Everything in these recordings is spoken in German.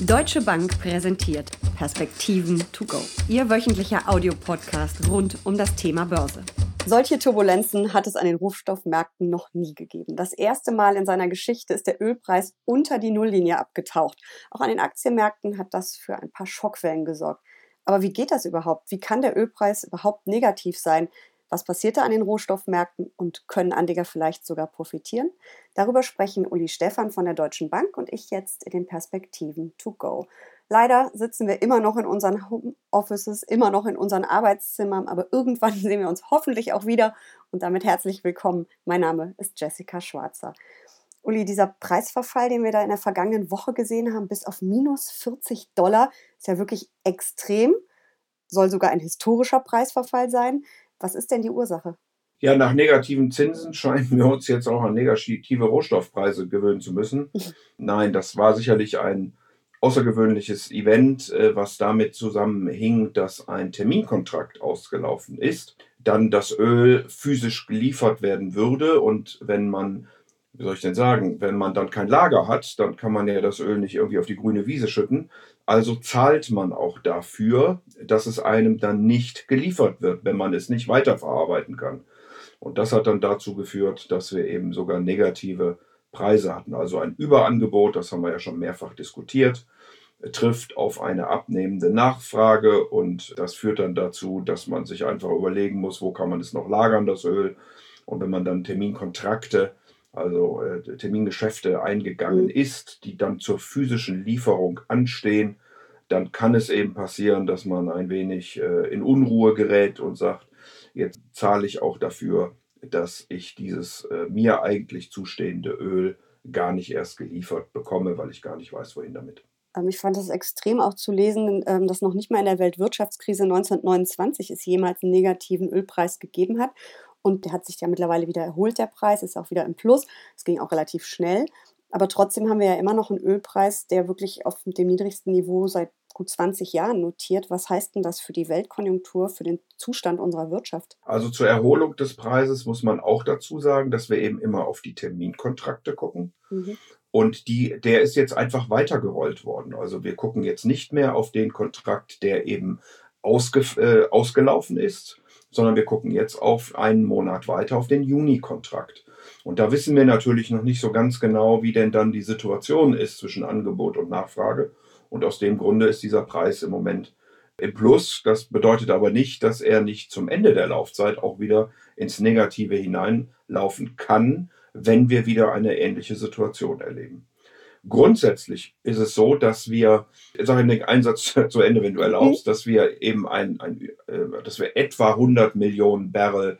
Deutsche Bank präsentiert Perspektiven to go. Ihr wöchentlicher Audiopodcast rund um das Thema Börse. Solche Turbulenzen hat es an den Rohstoffmärkten noch nie gegeben. Das erste Mal in seiner Geschichte ist der Ölpreis unter die Nulllinie abgetaucht. Auch an den Aktienmärkten hat das für ein paar Schockwellen gesorgt. Aber wie geht das überhaupt? Wie kann der Ölpreis überhaupt negativ sein? Was passiert da an den Rohstoffmärkten und können Anleger vielleicht sogar profitieren? Darüber sprechen Uli Stephan von der Deutschen Bank und ich jetzt in den Perspektiven to go. Leider sitzen wir immer noch in unseren Homeoffices, immer noch in unseren Arbeitszimmern, aber irgendwann sehen wir uns hoffentlich auch wieder und damit herzlich willkommen. Mein Name ist Jessica Schwarzer. Uli, dieser Preisverfall, den wir da in der vergangenen Woche gesehen haben, bis auf minus 40 Dollar, ist ja wirklich extrem, soll sogar ein historischer Preisverfall sein. Was ist denn die Ursache? Ja, nach negativen Zinsen scheinen wir uns jetzt auch an negative Rohstoffpreise gewöhnen zu müssen. Nein, das war sicherlich ein außergewöhnliches Event, äh, was damit zusammenhing, dass ein Terminkontrakt ausgelaufen ist, dann das Öl physisch geliefert werden würde und wenn man wie soll ich denn sagen, wenn man dann kein Lager hat, dann kann man ja das Öl nicht irgendwie auf die grüne Wiese schütten. Also zahlt man auch dafür, dass es einem dann nicht geliefert wird, wenn man es nicht weiterverarbeiten kann. Und das hat dann dazu geführt, dass wir eben sogar negative Preise hatten. Also ein Überangebot, das haben wir ja schon mehrfach diskutiert, trifft auf eine abnehmende Nachfrage und das führt dann dazu, dass man sich einfach überlegen muss, wo kann man es noch lagern, das Öl. Und wenn man dann Terminkontrakte also äh, Termingeschäfte eingegangen mhm. ist, die dann zur physischen Lieferung anstehen, dann kann es eben passieren, dass man ein wenig äh, in Unruhe gerät und sagt, jetzt zahle ich auch dafür, dass ich dieses äh, mir eigentlich zustehende Öl gar nicht erst geliefert bekomme, weil ich gar nicht weiß, wohin damit. Ähm, ich fand das extrem auch zu lesen, ähm, dass noch nicht mal in der Weltwirtschaftskrise 1929 es jemals einen negativen Ölpreis gegeben hat. Und der hat sich ja mittlerweile wieder erholt, der Preis, ist auch wieder im Plus. Es ging auch relativ schnell. Aber trotzdem haben wir ja immer noch einen Ölpreis, der wirklich auf dem niedrigsten Niveau seit gut 20 Jahren notiert. Was heißt denn das für die Weltkonjunktur, für den Zustand unserer Wirtschaft? Also zur Erholung des Preises muss man auch dazu sagen, dass wir eben immer auf die Terminkontrakte gucken. Mhm. Und die, der ist jetzt einfach weitergerollt worden. Also wir gucken jetzt nicht mehr auf den Kontrakt, der eben ausge, äh, ausgelaufen ist, sondern wir gucken jetzt auf einen Monat weiter auf den Juni-Kontrakt. Und da wissen wir natürlich noch nicht so ganz genau, wie denn dann die Situation ist zwischen Angebot und Nachfrage. Und aus dem Grunde ist dieser Preis im Moment im Plus. Das bedeutet aber nicht, dass er nicht zum Ende der Laufzeit auch wieder ins Negative hineinlaufen kann, wenn wir wieder eine ähnliche Situation erleben. Grundsätzlich ist es so, dass wir, ich sage den Einsatz zu Ende, wenn du erlaubst, mhm. dass wir eben ein, ein äh, dass wir etwa 100 Millionen Barrel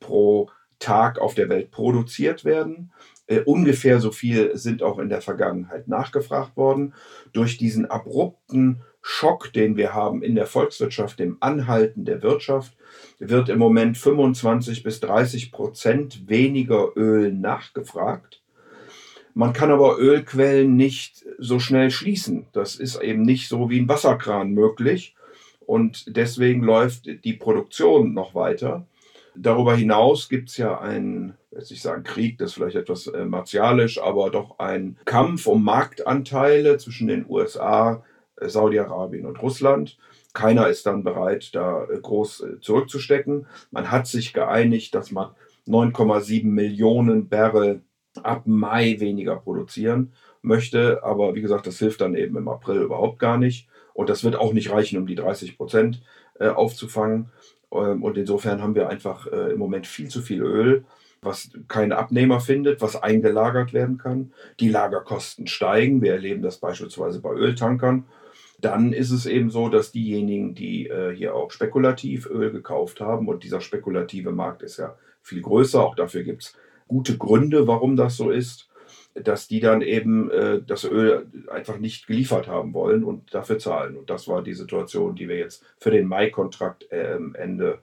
pro Tag auf der Welt produziert werden. Äh, ungefähr so viel sind auch in der Vergangenheit nachgefragt worden. Durch diesen abrupten Schock, den wir haben in der Volkswirtschaft, dem Anhalten der Wirtschaft, wird im Moment 25 bis 30 Prozent weniger Öl nachgefragt. Man kann aber Ölquellen nicht so schnell schließen. Das ist eben nicht so wie ein Wasserkran möglich. Und deswegen läuft die Produktion noch weiter. Darüber hinaus gibt es ja einen, jetzt ich sagen Krieg, das ist vielleicht etwas äh, martialisch, aber doch ein Kampf um Marktanteile zwischen den USA, äh, Saudi-Arabien und Russland. Keiner ist dann bereit, da äh, groß zurückzustecken. Man hat sich geeinigt, dass man 9,7 Millionen Barrel ab Mai weniger produzieren möchte. Aber wie gesagt, das hilft dann eben im April überhaupt gar nicht. Und das wird auch nicht reichen, um die 30 Prozent äh, aufzufangen. Ähm, und insofern haben wir einfach äh, im Moment viel zu viel Öl, was kein Abnehmer findet, was eingelagert werden kann. Die Lagerkosten steigen. Wir erleben das beispielsweise bei Öltankern. Dann ist es eben so, dass diejenigen, die äh, hier auch spekulativ Öl gekauft haben, und dieser spekulative Markt ist ja viel größer, auch dafür gibt es gute Gründe, warum das so ist, dass die dann eben äh, das Öl einfach nicht geliefert haben wollen und dafür zahlen. Und das war die Situation, die wir jetzt für den Mai-Kontrakt äh, Ende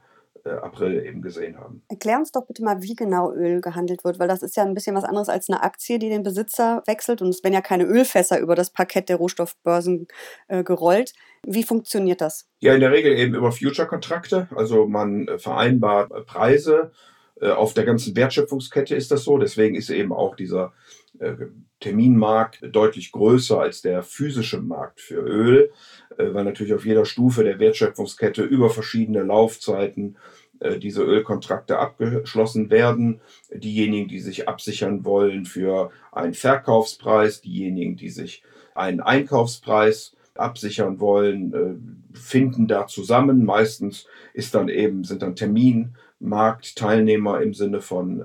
April eben gesehen haben. Erklär uns doch bitte mal, wie genau Öl gehandelt wird, weil das ist ja ein bisschen was anderes als eine Aktie, die den Besitzer wechselt. Und es werden ja keine Ölfässer über das Parkett der Rohstoffbörsen äh, gerollt. Wie funktioniert das? Ja, in der Regel eben über Future-Kontrakte. Also man äh, vereinbart Preise äh, auf der ganzen Wertschöpfungskette ist das so. Deswegen ist eben auch dieser äh, Terminmarkt deutlich größer als der physische Markt für Öl, äh, weil natürlich auf jeder Stufe der Wertschöpfungskette über verschiedene Laufzeiten äh, diese Ölkontrakte abgeschlossen werden. Diejenigen, die sich absichern wollen für einen Verkaufspreis, diejenigen, die sich einen Einkaufspreis absichern wollen, finden da zusammen. Meistens ist dann eben, sind dann Terminmarktteilnehmer im Sinne von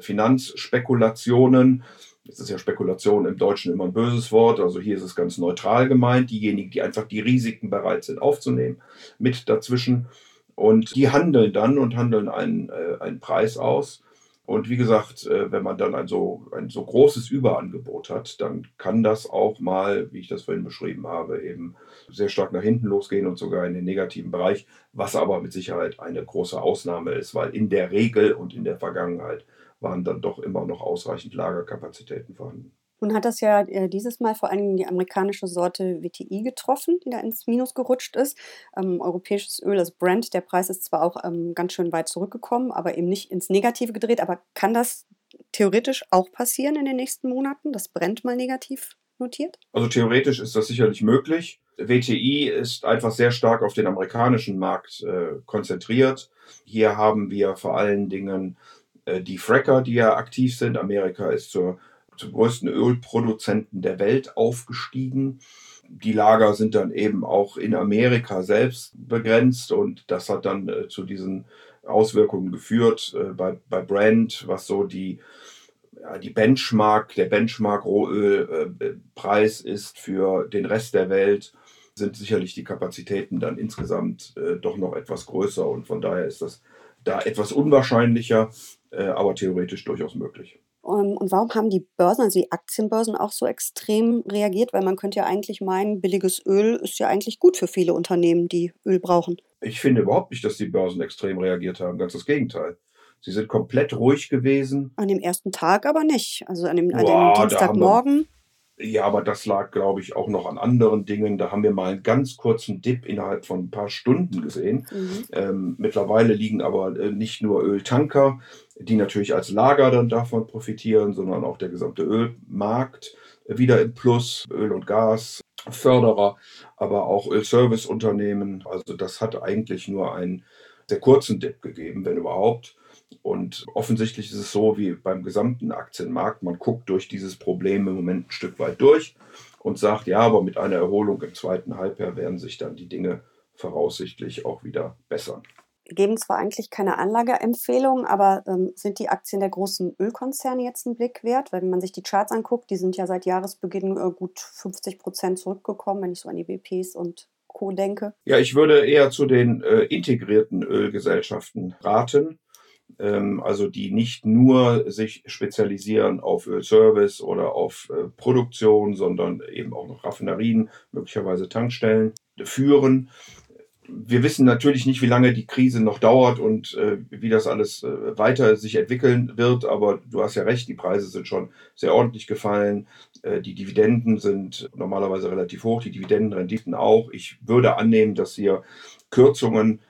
Finanzspekulationen Jetzt ist ja Spekulation im Deutschen immer ein böses Wort, also hier ist es ganz neutral gemeint. Diejenigen, die einfach die Risiken bereit sind aufzunehmen, mit dazwischen. Und die handeln dann und handeln einen, äh, einen Preis aus. Und wie gesagt, äh, wenn man dann ein so, ein so großes Überangebot hat, dann kann das auch mal, wie ich das vorhin beschrieben habe, eben sehr stark nach hinten losgehen und sogar in den negativen Bereich, was aber mit Sicherheit eine große Ausnahme ist, weil in der Regel und in der Vergangenheit waren dann doch immer noch ausreichend Lagerkapazitäten vorhanden. Nun hat das ja äh, dieses Mal vor allem die amerikanische Sorte WTI getroffen, die da ins Minus gerutscht ist. Ähm, europäisches Öl, das Brent, der Preis ist zwar auch ähm, ganz schön weit zurückgekommen, aber eben nicht ins Negative gedreht. Aber kann das theoretisch auch passieren in den nächsten Monaten, dass Brent mal negativ notiert? Also theoretisch ist das sicherlich möglich. WTI ist einfach sehr stark auf den amerikanischen Markt äh, konzentriert. Hier haben wir vor allen Dingen äh, die Fracker, die ja aktiv sind. Amerika ist zur, zum größten Ölproduzenten der Welt aufgestiegen. Die Lager sind dann eben auch in Amerika selbst begrenzt und das hat dann äh, zu diesen Auswirkungen geführt äh, bei, bei Brent, was so die, ja, die Benchmark, der Benchmark-Rohölpreis äh, ist für den Rest der Welt, sind sicherlich die Kapazitäten dann insgesamt äh, doch noch etwas größer und von daher ist das da etwas unwahrscheinlicher, äh, aber theoretisch durchaus möglich. Um, und warum haben die Börsen, also die Aktienbörsen, auch so extrem reagiert? Weil man könnte ja eigentlich meinen, billiges Öl ist ja eigentlich gut für viele Unternehmen, die Öl brauchen. Ich finde überhaupt nicht, dass die Börsen extrem reagiert haben. Ganz das Gegenteil. Sie sind komplett ruhig gewesen. An dem ersten Tag aber nicht. Also an dem, an dem Dienstagmorgen. Ja, aber das lag, glaube ich, auch noch an anderen Dingen. Da haben wir mal einen ganz kurzen Dip innerhalb von ein paar Stunden gesehen. Mhm. Ähm, mittlerweile liegen aber äh, nicht nur Öltanker, die natürlich als Lager dann davon profitieren, sondern auch der gesamte Ölmarkt wieder im Plus, Öl und Gas, Förderer, aber auch Ölserviceunternehmen. Also das hat eigentlich nur einen sehr kurzen Dip gegeben, wenn überhaupt. Und offensichtlich ist es so wie beim gesamten Aktienmarkt, man guckt durch dieses Problem im Moment ein Stück weit durch und sagt, ja, aber mit einer Erholung im zweiten Halbjahr werden sich dann die Dinge voraussichtlich auch wieder bessern. Geben zwar eigentlich keine Anlageempfehlungen, aber ähm, sind die Aktien der großen Ölkonzerne jetzt einen Blick wert? Weil wenn man sich die Charts anguckt, die sind ja seit Jahresbeginn äh, gut 50 Prozent zurückgekommen, wenn ich so an die BPs und Co. denke. Ja, ich würde eher zu den äh, integrierten Ölgesellschaften raten also die nicht nur sich spezialisieren auf Ölservice oder auf äh, Produktion, sondern eben auch noch Raffinerien, möglicherweise Tankstellen führen. Wir wissen natürlich nicht, wie lange die Krise noch dauert und äh, wie das alles äh, weiter sich entwickeln wird, aber du hast ja recht, die Preise sind schon sehr ordentlich gefallen. Die Dividenden sind normalerweise relativ hoch, die Dividendenrenditen auch. Ich würde annehmen, dass hier Kürzungen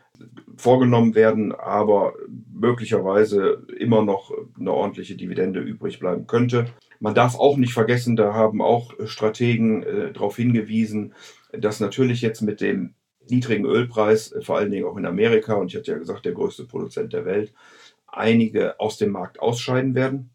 vorgenommen werden, aber möglicherweise immer noch eine ordentliche Dividende übrig bleiben könnte. Man darf auch nicht vergessen, da haben auch Strategen äh, darauf hingewiesen, dass natürlich jetzt mit dem niedrigen Ölpreis, äh, vor allen Dingen auch in Amerika, und ich hatte ja gesagt, der größte Produzent der Welt, einige aus dem Markt ausscheiden werden.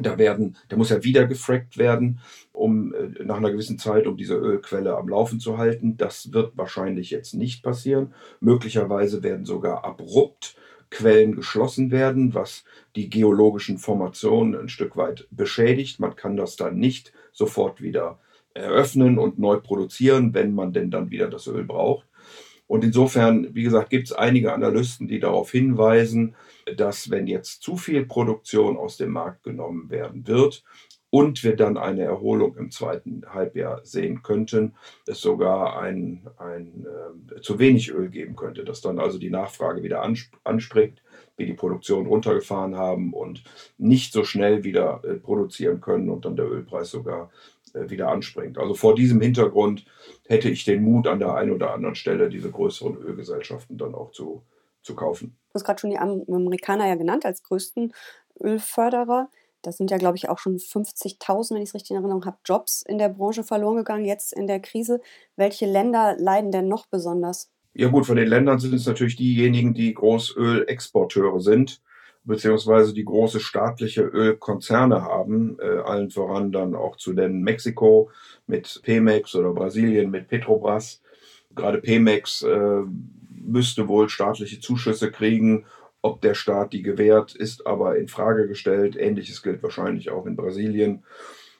Da werden, da muss ja wieder gefrackt werden, um äh, nach einer gewissen Zeit, um diese Ölquelle am Laufen zu halten. Das wird wahrscheinlich jetzt nicht passieren. Möglicherweise werden sogar abrupt Quellen geschlossen werden, was die geologischen Formationen ein Stück weit beschädigt. Man kann das dann nicht sofort wieder eröffnen und neu produzieren, wenn man denn dann wieder das Öl braucht. Und insofern, wie gesagt, gibt es einige Analysten, die darauf hinweisen, dass wenn jetzt zu viel Produktion aus dem Markt genommen werden wird und wir dann eine Erholung im zweiten Halbjahr sehen könnten, es sogar ein, ein äh, zu wenig Öl geben könnte, dass dann also die Nachfrage wieder anspringt, wir die Produktion runtergefahren haben und nicht so schnell wieder äh, produzieren können und dann der Ölpreis sogar wieder anspringt. Also vor diesem Hintergrund hätte ich den Mut an der einen oder anderen Stelle, diese größeren Ölgesellschaften dann auch zu, zu kaufen. Du hast gerade schon die Amerikaner ja genannt als größten Ölförderer. Das sind ja, glaube ich, auch schon 50.000, wenn ich es richtig in Erinnerung habe, Jobs in der Branche verloren gegangen, jetzt in der Krise. Welche Länder leiden denn noch besonders? Ja gut, von den Ländern sind es natürlich diejenigen, die Großölexporteure sind, beziehungsweise die große staatliche Ölkonzerne haben, äh, allen voran dann auch zu nennen Mexiko mit Pemex oder Brasilien mit Petrobras. Gerade Pemex äh, müsste wohl staatliche Zuschüsse kriegen. Ob der Staat die gewährt, ist aber in Frage gestellt. Ähnliches gilt wahrscheinlich auch in Brasilien.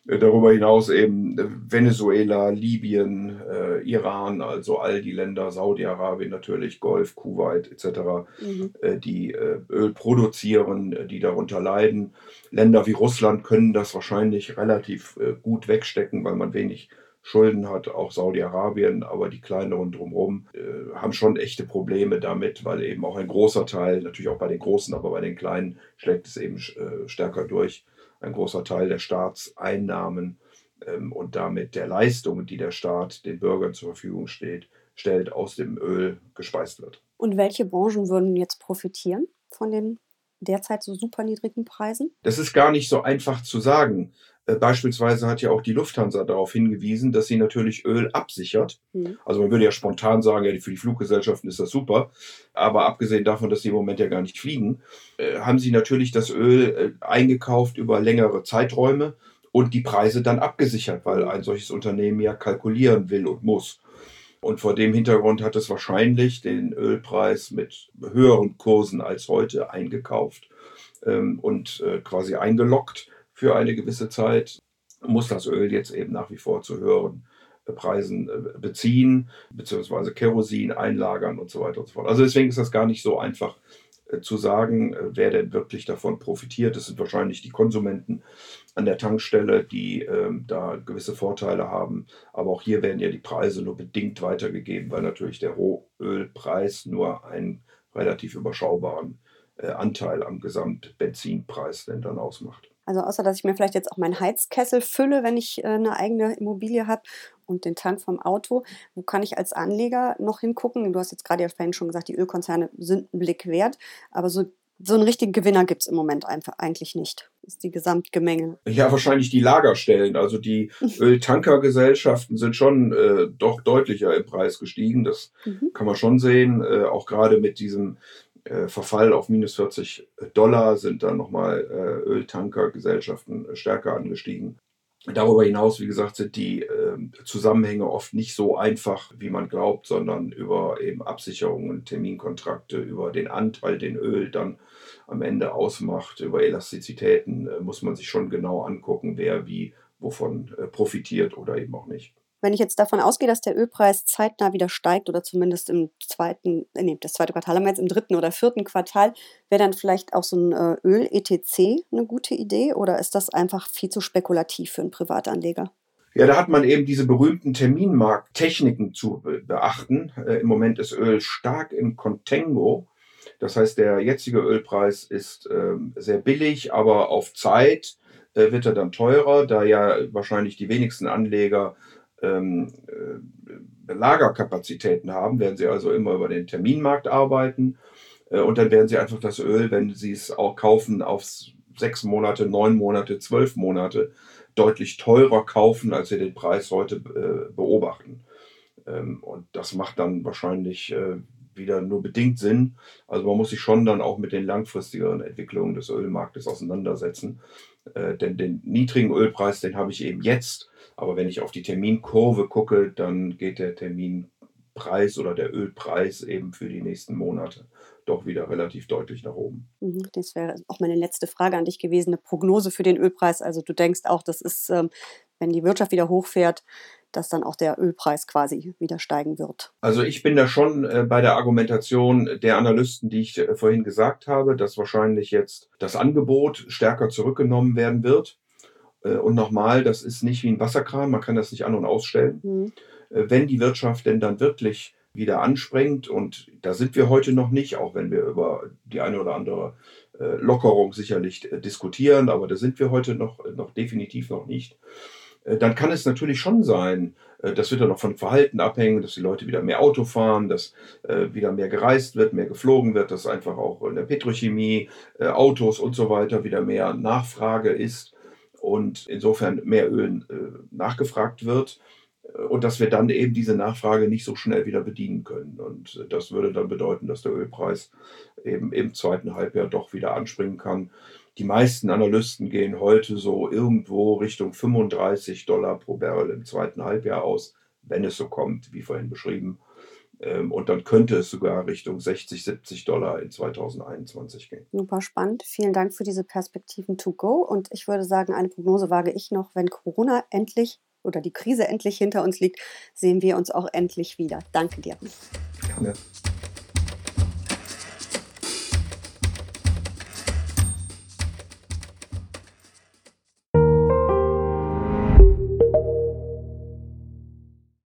Äh, darüber hinaus eben äh, Venezuela, Libyen, äh, Iran, also all die Länder, Saudi-Arabien natürlich, Golf, Kuwait etc., mhm. äh, die äh, Öl produzieren, äh, die darunter leiden. Länder wie Russland können das wahrscheinlich relativ gut wegstecken, weil man wenig Schulden hat, auch Saudi-Arabien, aber die kleineren drumherum haben schon echte Probleme damit, weil eben auch ein großer Teil, natürlich auch bei den Großen, aber bei den Kleinen schlägt es eben stärker durch ein großer Teil der Staatseinnahmen ähm, und damit der Leistungen, die der Staat den Bürgern zur Verfügung steht, stellt, aus dem Öl gespeist wird. Und welche Branchen würden jetzt profitieren von den derzeit so super niedrigen Preisen? Das ist gar nicht so einfach zu sagen. Äh, beispielsweise hat ja auch die Lufthansa darauf hingewiesen, dass sie natürlich Öl absichert. Mhm. Also man würde ja spontan sagen, ja, für die Fluggesellschaften ist das super. Aber abgesehen davon, dass sie im Moment ja gar nicht fliegen, äh, haben sie natürlich das Öl äh, eingekauft über längere Zeiträume und die Preise dann abgesichert, weil ein solches Unternehmen ja kalkulieren will und muss. Und vor dem Hintergrund hat es wahrscheinlich den Ölpreis mit höheren Kursen als heute eingekauft ähm, und äh, quasi eingeloggt für eine gewisse Zeit, muss das Öl jetzt eben nach wie vor zu höheren äh, Preisen äh, beziehen, beziehungsweise Kerosin einlagern und so weiter und so fort. Also deswegen ist das gar nicht so einfach äh, zu sagen, wer denn wirklich davon profitiert. Das sind wahrscheinlich die Konsumenten an der Tankstelle, die ähm, da gewisse Vorteile haben. Aber auch hier werden ja die Preise nur bedingt weitergegeben, weil natürlich der Rohölpreis nur einen relativ überschaubaren äh, Anteil am Gesamtbenzinpreis denn dann ausmacht. Also außer dass ich mir vielleicht jetzt auch meinen Heizkessel fülle, wenn ich äh, eine eigene Immobilie habe und den Tank vom Auto, wo kann ich als Anleger noch hingucken? Du hast jetzt gerade ja vorhin schon gesagt, die Ölkonzerne sind einen Blick wert, aber so so einen richtigen Gewinner gibt es im Moment einfach eigentlich nicht. Das ist die Gesamtgemenge. Ja, wahrscheinlich die Lagerstellen. Also die Öltankergesellschaften sind schon äh, doch deutlicher im Preis gestiegen. Das mhm. kann man schon sehen. Äh, auch gerade mit diesem äh, Verfall auf minus 40 Dollar sind dann nochmal äh, Öltankergesellschaften stärker angestiegen. Darüber hinaus, wie gesagt, sind die äh, Zusammenhänge oft nicht so einfach, wie man glaubt, sondern über eben Absicherungen, Terminkontrakte, über den Anteil, den Öl dann am Ende ausmacht, über Elastizitäten äh, muss man sich schon genau angucken, wer wie wovon äh, profitiert oder eben auch nicht. Wenn ich jetzt davon ausgehe, dass der Ölpreis zeitnah wieder steigt oder zumindest im zweiten, äh, nee, das zweite Quartal haben wir jetzt im dritten oder vierten Quartal, wäre dann vielleicht auch so ein äh, Öl-ETC eine gute Idee oder ist das einfach viel zu spekulativ für einen Privatanleger? Ja, da hat man eben diese berühmten Terminmarkttechniken zu beachten. Äh, Im Moment ist Öl stark im Contango. Das heißt, der jetzige Ölpreis ist ähm, sehr billig, aber auf Zeit äh, wird er dann teurer, da ja wahrscheinlich die wenigsten Anleger ähm, äh, Lagerkapazitäten haben, werden sie also immer über den Terminmarkt arbeiten. Äh, und dann werden sie einfach das Öl, wenn sie es auch kaufen, auf sechs Monate, neun Monate, zwölf Monate deutlich teurer kaufen, als sie den Preis heute äh, beobachten. Ähm, und das macht dann wahrscheinlich äh, wieder nur bedingt Sinn. Also man muss sich schon dann auch mit den langfristigeren Entwicklungen des Ölmarktes auseinandersetzen. Äh, denn den niedrigen Ölpreis, den habe ich eben jetzt. Aber wenn ich auf die Terminkurve gucke, dann geht der Terminpreis oder der Ölpreis eben für die nächsten Monate doch wieder relativ deutlich nach oben. Mhm, das wäre auch meine letzte Frage an dich gewesen, eine Prognose für den Ölpreis. Also du denkst auch, das ist, ähm, wenn die Wirtschaft wieder hochfährt, dass dann auch der Ölpreis quasi wieder steigen wird. Also ich bin da schon äh, bei der Argumentation der Analysten, die ich äh, vorhin gesagt habe, dass wahrscheinlich jetzt das Angebot stärker zurückgenommen werden wird äh, und nochmal, das ist nicht wie ein Wasserkran, man kann das nicht an- und ausstellen. Mhm. Wenn die Wirtschaft denn dann wirklich wieder anspringt, und da sind wir heute noch nicht, auch wenn wir über die eine oder andere Lockerung sicherlich diskutieren, aber da sind wir heute noch, noch definitiv noch nicht, dann kann es natürlich schon sein, Äh, das wird dann auch von Verhalten abhängen, dass die Leute wieder mehr Auto fahren, dass äh, wieder mehr gereist wird, mehr geflogen wird, dass einfach auch in der Petrochemie, äh, Autos und so weiter wieder mehr Nachfrage ist und insofern mehr Öl äh, nachgefragt wird äh, und dass wir dann eben diese Nachfrage nicht so schnell wieder bedienen können. Und äh, das würde dann bedeuten, dass der Ölpreis eben im zweiten Halbjahr doch wieder anspringen kann. Die meisten Analysten gehen heute so irgendwo Richtung 35 Dollar pro Barrel im zweiten Halbjahr aus, wenn es so kommt, wie vorhin beschrieben. Ähm, und dann könnte es sogar Richtung 60, 70 Dollar in 2021 gehen. Super spannend. Vielen Dank für diese Perspektiven to go. Und ich würde sagen, eine Prognose wage ich noch, wenn Corona endlich oder die Krise endlich hinter uns liegt, sehen wir uns auch endlich wieder. Danke dir. Gerne.